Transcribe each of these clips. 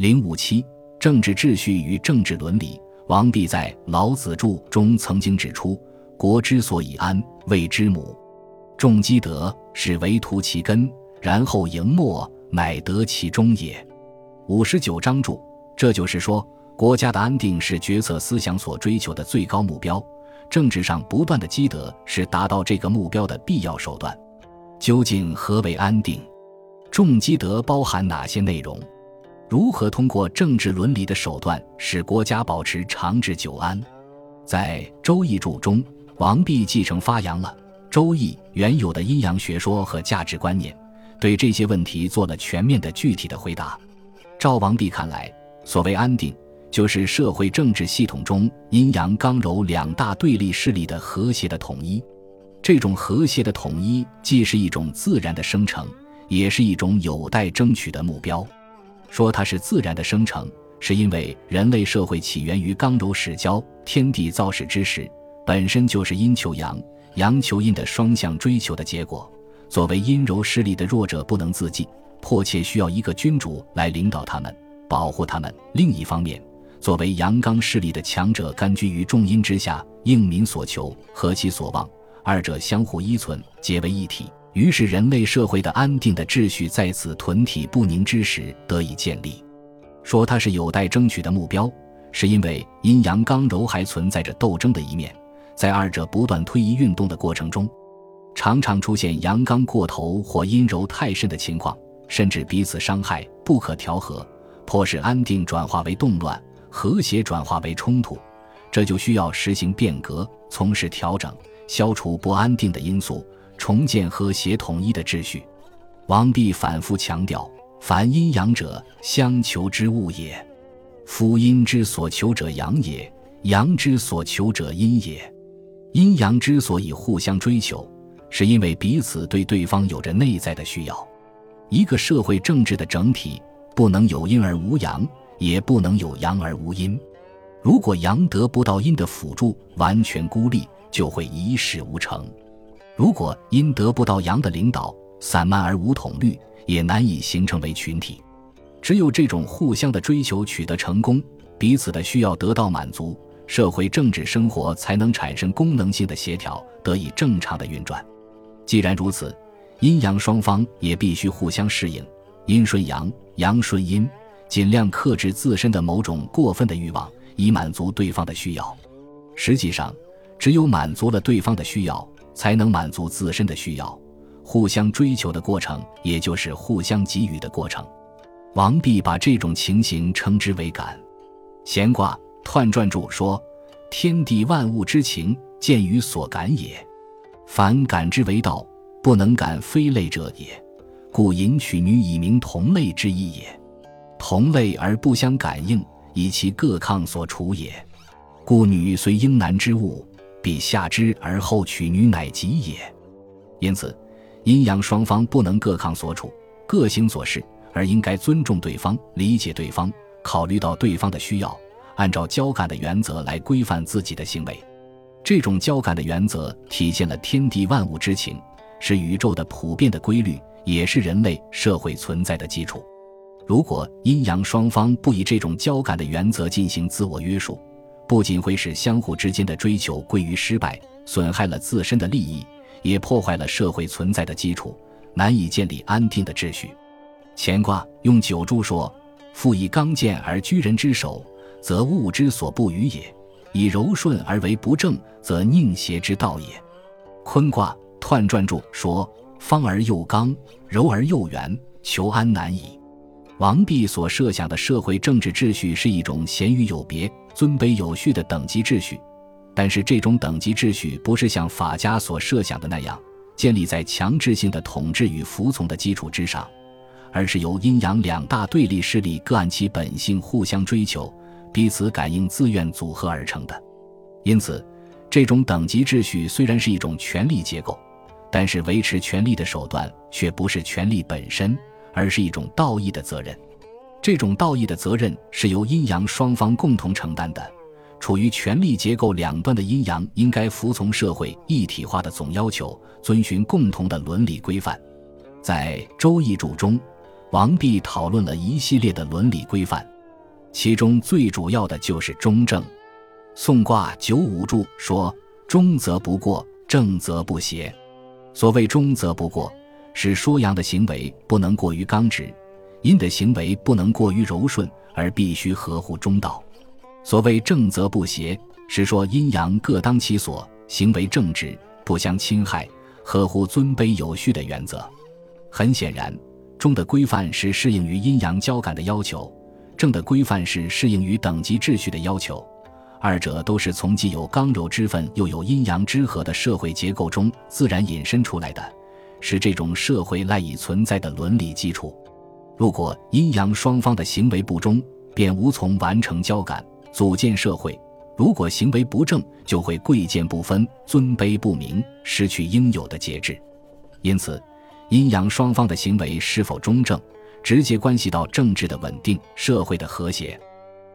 零五七，政治秩序与政治伦理。王弼在《老子著》中曾经指出：“国之所以安，谓之母。重积德，是为图其根，然后盈末，乃得其终也。”五十九章注。这就是说，国家的安定是决策思想所追求的最高目标，政治上不断的积德是达到这个目标的必要手段。究竟何为安定？重积德包含哪些内容？如何通过政治伦理的手段使国家保持长治久安？在《周易注》中，王弼继承发扬了《周易》原有的阴阳学说和价值观念，对这些问题做了全面的具体的回答。赵王弼看来，所谓安定，就是社会政治系统中阴阳刚柔两大对立势力的和谐的统一。这种和谐的统一，既是一种自然的生成，也是一种有待争取的目标。说它是自然的生成，是因为人类社会起源于刚柔始交，天地造始之时，本身就是阴求阳、阳求阴的双向追求的结果。作为阴柔势力的弱者不能自济，迫切需要一个君主来领导他们、保护他们。另一方面，作为阳刚势力的强者甘居于众阴之下，应民所求，合其所望，二者相互依存，结为一体。于是，人类社会的安定的秩序在此屯体不宁之时得以建立。说它是有待争取的目标，是因为阴阳刚柔还存在着斗争的一面，在二者不断推移运动的过程中，常常出现阳刚过头或阴柔太甚的情况，甚至彼此伤害，不可调和，迫使安定转化为动乱，和谐转化为冲突。这就需要实行变革，从事调整，消除不安定的因素。重建和谐统一的秩序，王弼反复强调：凡阴阳者，相求之物也。夫阴之所求者阳也，阳之所求者阴也。阴阳之所以互相追求，是因为彼此对对方有着内在的需要。一个社会政治的整体，不能有阴而无阳，也不能有阳而无阴。如果阳得不到阴的辅助，完全孤立，就会一事无成。如果因得不到阳的领导，散漫而无统律，也难以形成为群体。只有这种互相的追求取得成功，彼此的需要得到满足，社会政治生活才能产生功能性的协调，得以正常的运转。既然如此，阴阳双方也必须互相适应，阴顺阳，阳顺阴，尽量克制自身的某种过分的欲望，以满足对方的需要。实际上，只有满足了对方的需要。才能满足自身的需要，互相追求的过程，也就是互相给予的过程。王弼把这种情形称之为“感”。闲卦彖传注说：“天地万物之情，见于所感也。凡感之为道，不能感非类者也。故引取女以明同类之意也。同类而不相感应，以其各抗所处也。故女虽应男之物。”必下之而后取女，乃吉也。因此，阴阳双方不能各抗所处、各行所事，而应该尊重对方、理解对方，考虑到对方的需要，按照交感的原则来规范自己的行为。这种交感的原则体现了天地万物之情，是宇宙的普遍的规律，也是人类社会存在的基础。如果阴阳双方不以这种交感的原则进行自我约束，不仅会使相互之间的追求归于失败，损害了自身的利益，也破坏了社会存在的基础，难以建立安定的秩序。乾卦用九柱说：“复以刚健而居人之首，则物之所不与也；以柔顺而为不正，则宁邪之道也。”坤卦彖传注说：“方而又刚，柔而又圆，求安难矣。”王弼所设想的社会政治秩序是一种贤愚有别。尊卑有序的等级秩序，但是这种等级秩序不是像法家所设想的那样建立在强制性的统治与服从的基础之上，而是由阴阳两大对立势力各按其本性互相追求、彼此感应、自愿组合而成的。因此，这种等级秩序虽然是一种权力结构，但是维持权力的手段却不是权力本身，而是一种道义的责任。这种道义的责任是由阴阳双方共同承担的。处于权力结构两端的阴阳应该服从社会一体化的总要求，遵循共同的伦理规范。在《周易注》中，王弼讨论了一系列的伦理规范，其中最主要的就是中正。宋卦九五注说：“中则不过，正则不邪。”所谓中则不过，是说阳的行为不能过于刚直，阴的行为不能过于柔顺，而必须合乎中道。所谓正则不邪，是说阴阳各当其所，行为正直，不相侵害，合乎尊卑有序的原则。很显然。中的规范是适应于阴阳交感的要求，正的规范是适应于等级秩序的要求，二者都是从既有刚柔之分又有阴阳之和的社会结构中自然引申出来的，是这种社会赖以存在的伦理基础。如果阴阳双方的行为不中，便无从完成交感，组建社会；如果行为不正，就会贵贱不分，尊卑不明，失去应有的节制。因此。阴阳双方的行为是否中正，直接关系到政治的稳定、社会的和谐。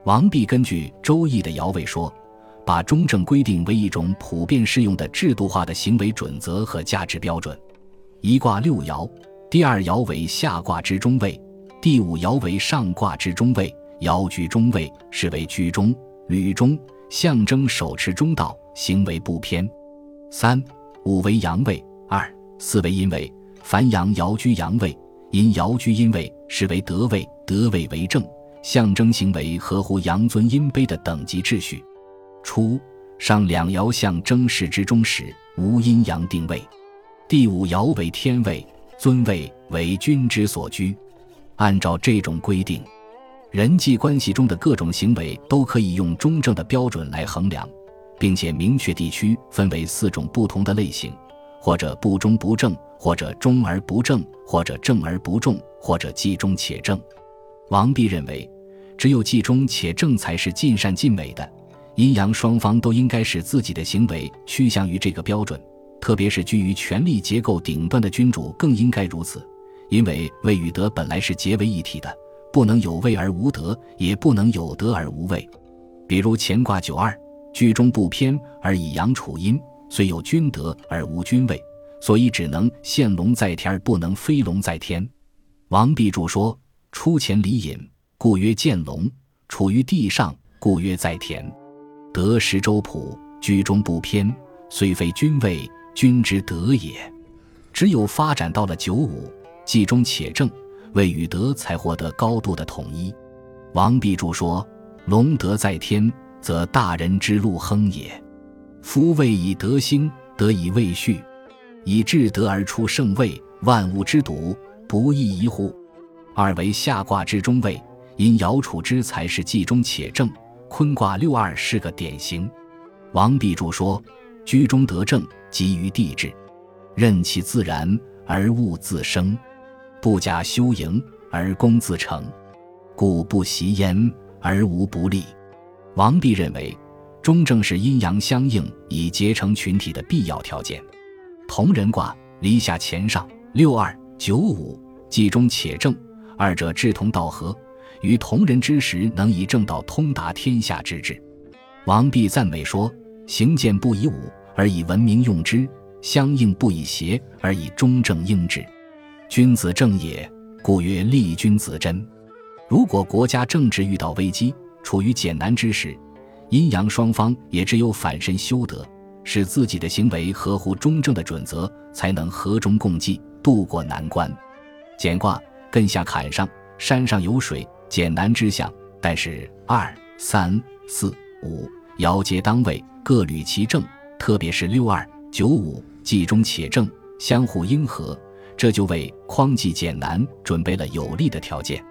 王弼根据《周易》的爻位说，把中正规定为一种普遍适用的制度化的行为准则和价值标准。一卦六爻，第二爻为下卦之中位，第五爻为上卦之中位，爻居中位，是为居中、履中，象征手持中道，行为不偏。三五为阳位，二四为阴位。凡阳爻居阳位，阴爻居阴位，是为德位。德位为正，象征行为合乎阳尊阴卑的等级秩序。初，上两爻象征世之中时，无阴阳定位。第五爻为天位，尊位为君之所居。按照这种规定，人际关系中的各种行为都可以用中正的标准来衡量，并且明确地区分为四种不同的类型。或者不中不正，或者中而不正，或者正而不中，或者既中且正。王弼认为，只有既中且正才是尽善尽美的。阴阳双方都应该使自己的行为趋向于这个标准，特别是居于权力结构顶端的君主更应该如此。因为位与德本来是结为一体的，不能有位而无德，也不能有德而无位。比如乾卦九二，居中不偏而以阳处阴。虽有君德而无君位，所以只能现龙在天而不能飞龙在天。王弼注说：“出前离隐，故曰见龙；处于地上，故曰在田。得时周朴，居中不偏，虽非君位，君之德也。只有发展到了九五，既中且正，位与德才获得高度的统一。”王弼注说：“龙德在天，则大人之路亨也。”夫位以德兴，德以位序，以至德而出圣位，万物之笃，不亦宜乎？二为下卦之中位，因爻处之才是既中且正。坤卦六二是个典型。王弼注说：居中得正，基于地质，任其自然而物自生，不假修营而功自成，故不习焉而无不利。王弼认为。中正是阴阳相应以结成群体的必要条件。同人卦离下乾上六二九五，既中且正，二者志同道合，于同人之时能以正道通达天下之志。王弼赞美说：“行健不以武而以文明用之，相应不以邪而以中正应之。君子正也，故曰立君子贞。如果国家政治遇到危机，处于艰难之时。”阴阳双方也只有反身修德，使自己的行为合乎中正的准则，才能和衷共济，渡过难关。简卦艮下坎上，山上有水，简难之象。但是二、三、四、五爻皆当位，各履其正，特别是六二、九五，既中且正，相互应和，这就为匡济简难准备了有利的条件。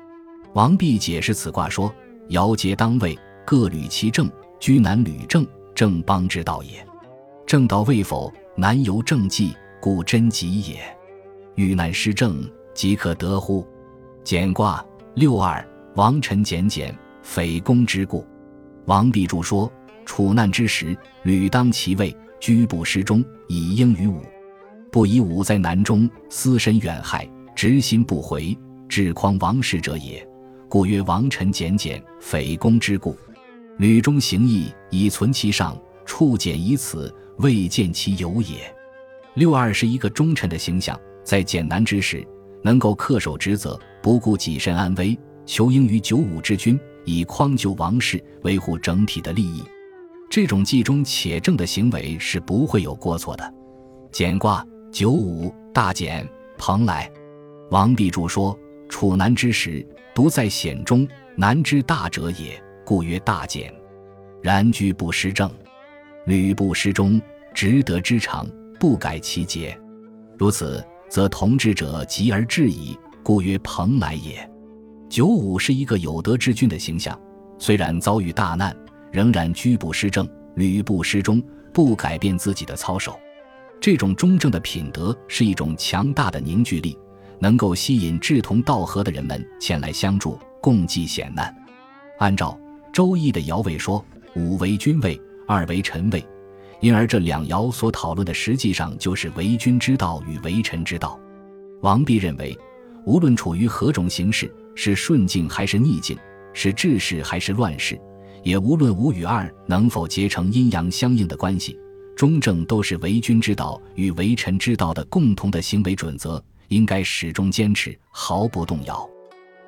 王弼解释此卦说：爻皆当位，各履其正。居难履正，正邦之道也。正道未否，难由正纪，故真吉也。遇难失正，即可得乎？简卦六二，王臣简简，匪公之故。王弼注说：处难之时，履当其位，居不失中，以应于武。不以武在难中，思身远害，执心不回，至匡王室者也。故曰王臣简简，匪公之故。履中行义，以存其上；处简以此，未见其有也。六二是一个忠臣的形象，在艰难之时，能够恪守职责，不顾己身安危，求应于九五之君，以匡救王室，维护整体的利益。这种既中且正的行为是不会有过错的。简卦九五大简蓬莱，王弼注说：处难之时，独在险中，难之大者也，故曰大简。然居不失正，履不失忠，执德之长，不改其节。如此，则同志者极而至矣，故曰蓬莱也。九五是一个有德之君的形象，虽然遭遇大难，仍然居不失正，履不失忠，不改变自己的操守。这种忠正的品德是一种强大的凝聚力，能够吸引志同道合的人们前来相助，共济险难。按照《周易》的爻位说。五为君位，二为臣位，因而这两爻所讨论的实际上就是为君之道与为臣之道。王弼认为，无论处于何种形势，是顺境还是逆境，是治世还是乱世，也无论五与二能否结成阴阳相应的关系，中正都是为君之道与为臣之道的共同的行为准则，应该始终坚持，毫不动摇。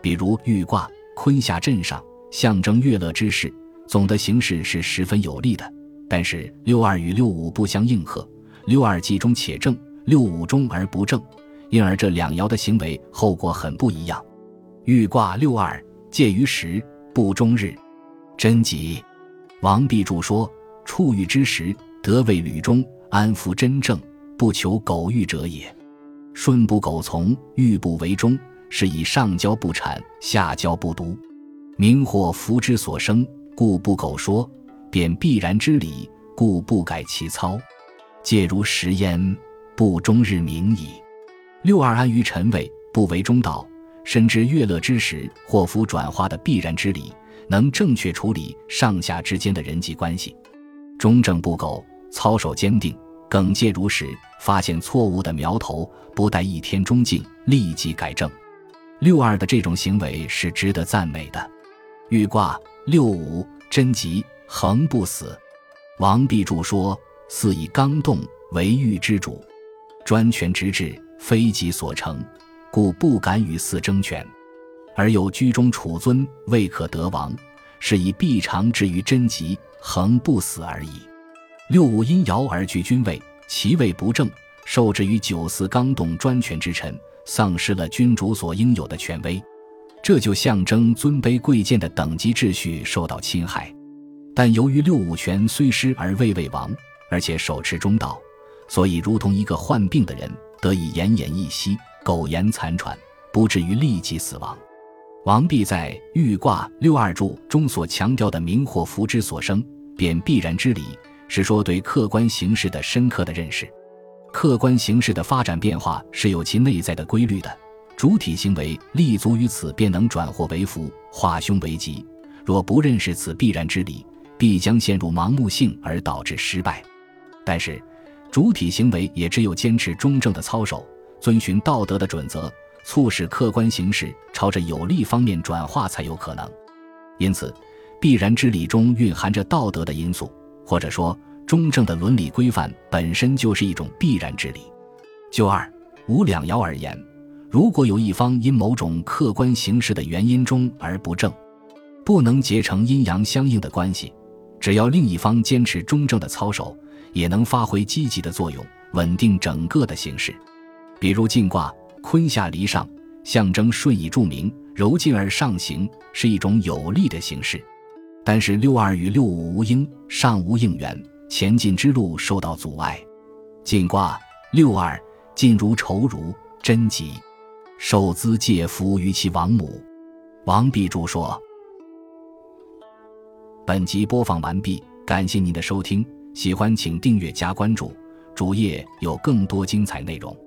比如玉卦坤下震上，象征悦乐之势。总的形势是十分有利的，但是六二与六五不相应和，六二既中且正，六五中而不正，因而这两爻的行为后果很不一样。豫卦六二介于时，不终日，真吉。王弼注说：处遇之时，得位履中，安服真正，不求苟欲者也。顺不苟从，欲不为中，是以上交不谄，下交不独，明或福之所生。故不苟说，便必然之理；故不改其操，介如食焉，不终日明矣。六二安于臣位，不为中道，深知乐乐之时祸福转化的必然之理，能正确处理上下之间的人际关系。忠正不苟，操守坚定，耿介如石，发现错误的苗头，不待一天中镜，立即改正。六二的这种行为是值得赞美的。豫卦。六五贞吉，恒不死。王弼注说：“四以刚动为欲之主，专权直至，非己所成，故不敢与四争权。而有居中处尊，未可得王，是以必长至于贞吉，恒不死而已。”六五因爻而居君位，其位不正，受制于九四刚动专权之臣，丧失了君主所应有的权威。这就象征尊卑贵贱的等级秩序受到侵害，但由于六五权虽失而未为亡，而且手持中道，所以如同一个患病的人得以奄奄一息、苟延残喘，不至于立即死亡。王弼在《豫卦六二注》中所强调的“明或福之所生，便必然之理”，是说对客观形势的深刻的认识。客观形势的发展变化是有其内在的规律的。主体行为立足于此，便能转祸为福，化凶为吉。若不认识此必然之理，必将陷入盲目性而导致失败。但是，主体行为也只有坚持中正的操守，遵循道德的准则，促使客观形势朝着有利方面转化，才有可能。因此，必然之理中蕴含着道德的因素，或者说，中正的伦理规范本身就是一种必然之理。就二无两爻而言。如果有一方因某种客观形势的原因中而不正，不能结成阴阳相应的关系，只要另一方坚持中正的操守，也能发挥积极的作用，稳定整个的形势。比如晋卦坤下离上，象征顺以著名，柔进而上行，是一种有利的形式。但是六二与六五无应，上无应援，前进之路受到阻碍。晋卦六二进如仇如贞吉。受资借福于其王母，王弼注说。本集播放完毕，感谢您的收听，喜欢请订阅加关注，主页有更多精彩内容。